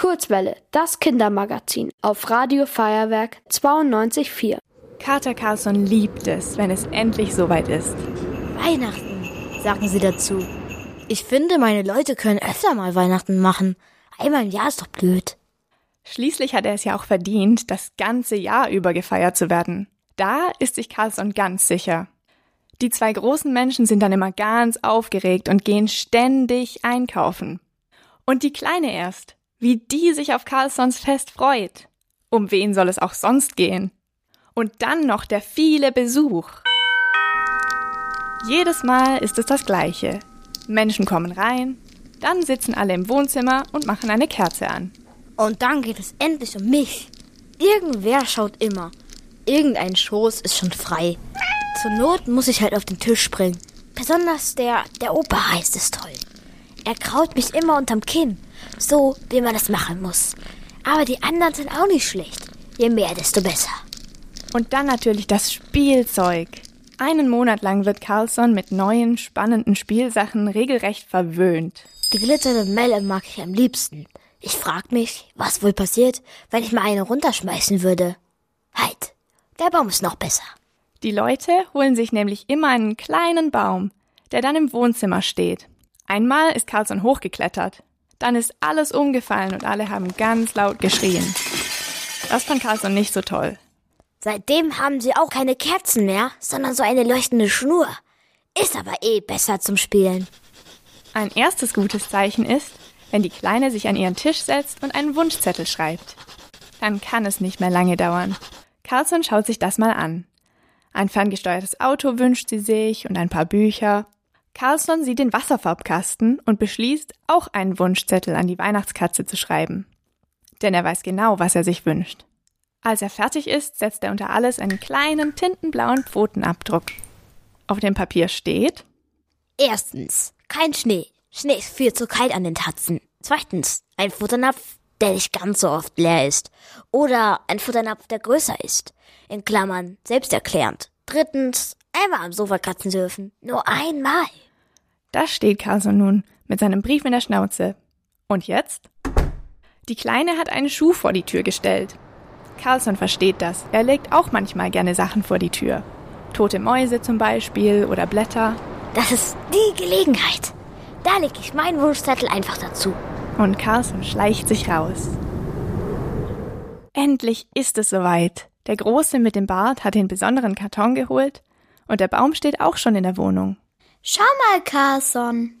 Kurzwelle, das Kindermagazin auf Radio Feuerwerk 92.4. Kater Carlson liebt es, wenn es endlich soweit ist. Weihnachten, sagen sie dazu. Ich finde, meine Leute können öfter mal Weihnachten machen. Einmal im Jahr ist doch blöd. Schließlich hat er es ja auch verdient, das ganze Jahr über gefeiert zu werden. Da ist sich Carlson ganz sicher. Die zwei großen Menschen sind dann immer ganz aufgeregt und gehen ständig einkaufen. Und die Kleine erst, wie die sich auf Carlsons Fest freut. Um wen soll es auch sonst gehen? Und dann noch der viele Besuch. Jedes Mal ist es das Gleiche. Menschen kommen rein, dann sitzen alle im Wohnzimmer und machen eine Kerze an. Und dann geht es endlich um mich. Irgendwer schaut immer. Irgendein Schoß ist schon frei. Zur Not muss ich halt auf den Tisch springen. Besonders der, der Opa heißt es toll. Er kraut mich immer unterm Kinn. So, wie man das machen muss. Aber die anderen sind auch nicht schlecht. Je mehr, desto besser. Und dann natürlich das Spielzeug. Einen Monat lang wird Carlson mit neuen, spannenden Spielsachen regelrecht verwöhnt. Die glitzernde Melle mag ich am liebsten. Ich frag mich, was wohl passiert, wenn ich mal eine runterschmeißen würde. Halt, der Baum ist noch besser. Die Leute holen sich nämlich immer einen kleinen Baum, der dann im Wohnzimmer steht. Einmal ist Carlson hochgeklettert. Dann ist alles umgefallen und alle haben ganz laut geschrien. Das fand Carlson nicht so toll. Seitdem haben sie auch keine Kerzen mehr, sondern so eine leuchtende Schnur. Ist aber eh besser zum Spielen. Ein erstes gutes Zeichen ist, wenn die Kleine sich an ihren Tisch setzt und einen Wunschzettel schreibt. Dann kann es nicht mehr lange dauern. Carlson schaut sich das mal an. Ein ferngesteuertes Auto wünscht sie sich und ein paar Bücher. Carlson sieht den Wasserfarbkasten und beschließt, auch einen Wunschzettel an die Weihnachtskatze zu schreiben. Denn er weiß genau, was er sich wünscht. Als er fertig ist, setzt er unter alles einen kleinen tintenblauen Pfotenabdruck. Auf dem Papier steht Erstens, kein Schnee. Schnee ist viel zu kalt an den Tatzen. Zweitens, ein Futternapf, der nicht ganz so oft leer ist. Oder ein Futternapf, der größer ist. In Klammern, selbsterklärend. Drittens, einmal am Sofa kratzen dürfen. Nur einmal. Da steht Carlson nun mit seinem Brief in der Schnauze. Und jetzt? Die Kleine hat einen Schuh vor die Tür gestellt. Carlson versteht das. Er legt auch manchmal gerne Sachen vor die Tür. Tote Mäuse zum Beispiel oder Blätter. Das ist die Gelegenheit. Da lege ich meinen Wunschzettel einfach dazu. Und Carlson schleicht sich raus. Endlich ist es soweit. Der Große mit dem Bart hat den besonderen Karton geholt und der Baum steht auch schon in der Wohnung. Schau mal, Carlson.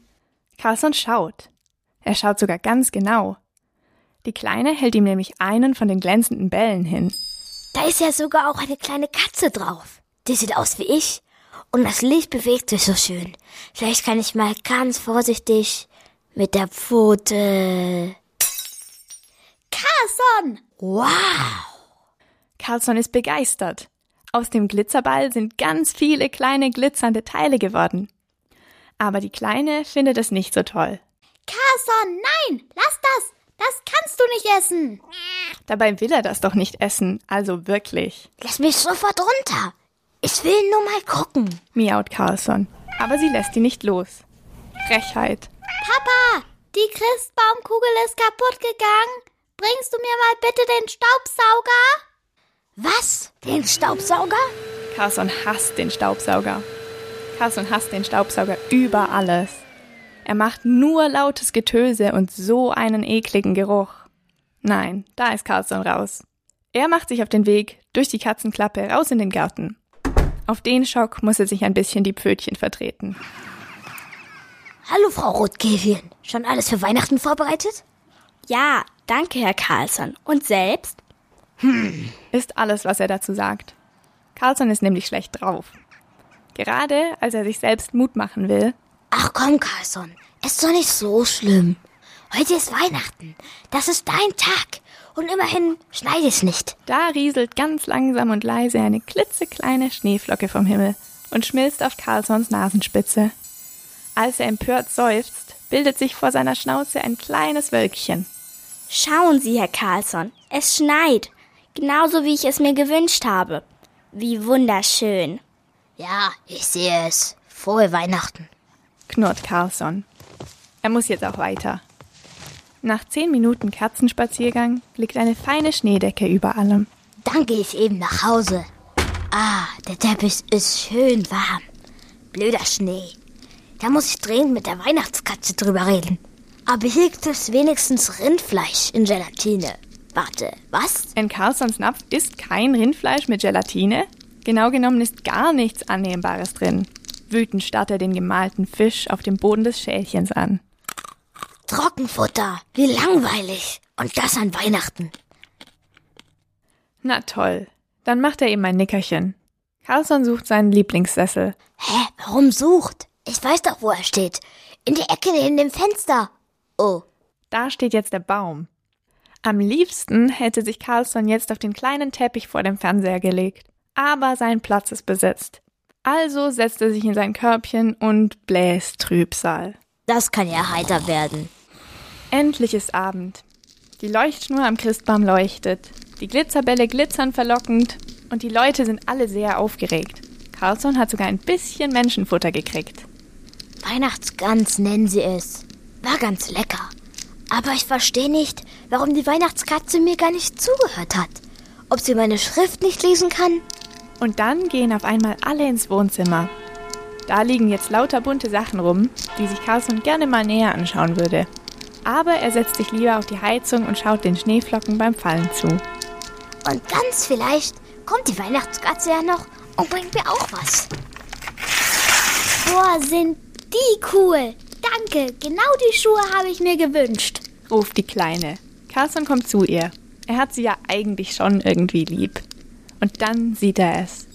Carlson schaut. Er schaut sogar ganz genau. Die Kleine hält ihm nämlich einen von den glänzenden Bällen hin. Da ist ja sogar auch eine kleine Katze drauf. Die sieht aus wie ich. Und das Licht bewegt sich so schön. Vielleicht kann ich mal ganz vorsichtig mit der Pfote. Carlson! Wow! Carlson ist begeistert. Aus dem Glitzerball sind ganz viele kleine glitzernde Teile geworden. Aber die Kleine findet es nicht so toll. Carlson, nein! Lass das! Das kannst du nicht essen! Dabei will er das doch nicht essen, also wirklich. Lass mich sofort runter. Ich will nur mal gucken. Miaut Carlson. Aber sie lässt ihn nicht los. Frechheit. Papa, die Christbaumkugel ist kaputt gegangen. Bringst du mir mal bitte den Staubsauger? Was? Den Staubsauger? Carlson hasst den Staubsauger. Carlson hasst den Staubsauger über alles. Er macht nur lautes Getöse und so einen ekligen Geruch. Nein, da ist Carlson raus. Er macht sich auf den Weg durch die Katzenklappe raus in den Garten. Auf den Schock muss er sich ein bisschen die Pfötchen vertreten. Hallo, Frau Rotkäfchen. Schon alles für Weihnachten vorbereitet? Ja, danke, Herr Carlson. Und selbst? Hm. Ist alles, was er dazu sagt. Carlson ist nämlich schlecht drauf. Gerade als er sich selbst Mut machen will. Ach komm, Carlson. Ist doch nicht so schlimm. Heute ist Weihnachten. Das ist dein Tag. Und immerhin schneit es nicht. Da rieselt ganz langsam und leise eine klitzekleine Schneeflocke vom Himmel und schmilzt auf Carlsons Nasenspitze. Als er empört seufzt, bildet sich vor seiner Schnauze ein kleines Wölkchen. Schauen Sie, Herr Carlson, es schneit. Genauso wie ich es mir gewünscht habe. Wie wunderschön. Ja, ich sehe es. Frohe Weihnachten. Knurrt Carlson. Er muss jetzt auch weiter. Nach zehn Minuten Katzenspaziergang liegt eine feine Schneedecke über allem. Dann gehe ich eben nach Hause. Ah, der Teppich ist schön warm. Blöder Schnee. Da muss ich dringend mit der Weihnachtskatze drüber reden. Aber hier gibt es wenigstens Rindfleisch in Gelatine. Warte, was? In Carlsons Napf ist kein Rindfleisch mit Gelatine. Genau genommen ist gar nichts Annehmbares drin. Wütend starrt er den gemalten Fisch auf dem Boden des Schälchens an. Trockenfutter. Wie langweilig. Und das an Weihnachten. Na toll. Dann macht er ihm ein Nickerchen. Carlson sucht seinen Lieblingssessel. Hä? Warum sucht? Ich weiß doch, wo er steht. In der Ecke neben dem Fenster. Oh. Da steht jetzt der Baum. Am liebsten hätte sich Carlson jetzt auf den kleinen Teppich vor dem Fernseher gelegt. Aber sein Platz ist besetzt. Also setzt er sich in sein Körbchen und bläst Trübsal. Das kann ja heiter werden. Endlich ist Abend. Die Leuchtschnur am Christbaum leuchtet. Die Glitzerbälle glitzern verlockend und die Leute sind alle sehr aufgeregt. Carlson hat sogar ein bisschen Menschenfutter gekriegt. Weihnachtsgans nennen sie es. War ganz lecker. Aber ich verstehe nicht, warum die Weihnachtskatze mir gar nicht zugehört hat. Ob sie meine Schrift nicht lesen kann? Und dann gehen auf einmal alle ins Wohnzimmer. Da liegen jetzt lauter bunte Sachen rum, die sich Carlson gerne mal näher anschauen würde. Aber er setzt sich lieber auf die Heizung und schaut den Schneeflocken beim Fallen zu. Und ganz vielleicht kommt die Weihnachtskatze ja noch und bringt mir auch was. Boah, sind die cool. Danke, genau die Schuhe habe ich mir gewünscht. ruft die Kleine. Carlson kommt zu ihr. Er hat sie ja eigentlich schon irgendwie lieb. Und dann sieht er es.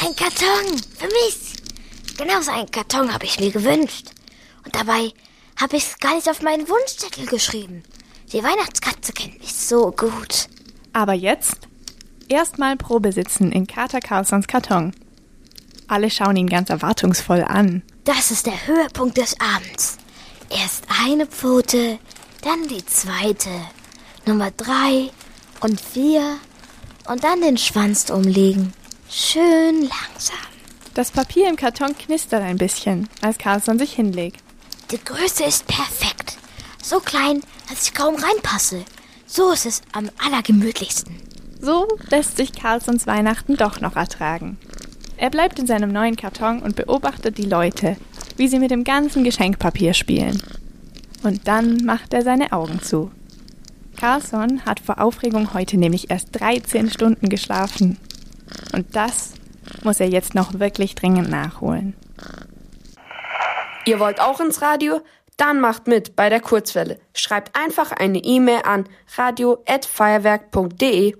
Ein Karton für mich. Genau so einen Karton habe ich mir gewünscht. Und dabei habe ich es gar nicht auf meinen Wunschzettel geschrieben. Die Weihnachtskatze kennt mich so gut. Aber jetzt erstmal Probe sitzen in Kater Carlsons Karton. Alle schauen ihn ganz erwartungsvoll an. Das ist der Höhepunkt des Abends. Erst eine Pfote, dann die zweite, Nummer drei und vier und dann den Schwanz umlegen. Schön langsam. Das Papier im Karton knistert ein bisschen, als Carlson sich hinlegt. Die Größe ist perfekt. So klein, dass ich kaum reinpasse. So ist es am allergemütlichsten. So lässt sich Carlsons Weihnachten doch noch ertragen. Er bleibt in seinem neuen Karton und beobachtet die Leute, wie sie mit dem ganzen Geschenkpapier spielen. Und dann macht er seine Augen zu. Carlson hat vor Aufregung heute nämlich erst 13 Stunden geschlafen. Und das muss er jetzt noch wirklich dringend nachholen. Ihr wollt auch ins Radio? Dann macht mit bei der Kurzwelle. Schreibt einfach eine E-Mail an radio@feuerwerk.de.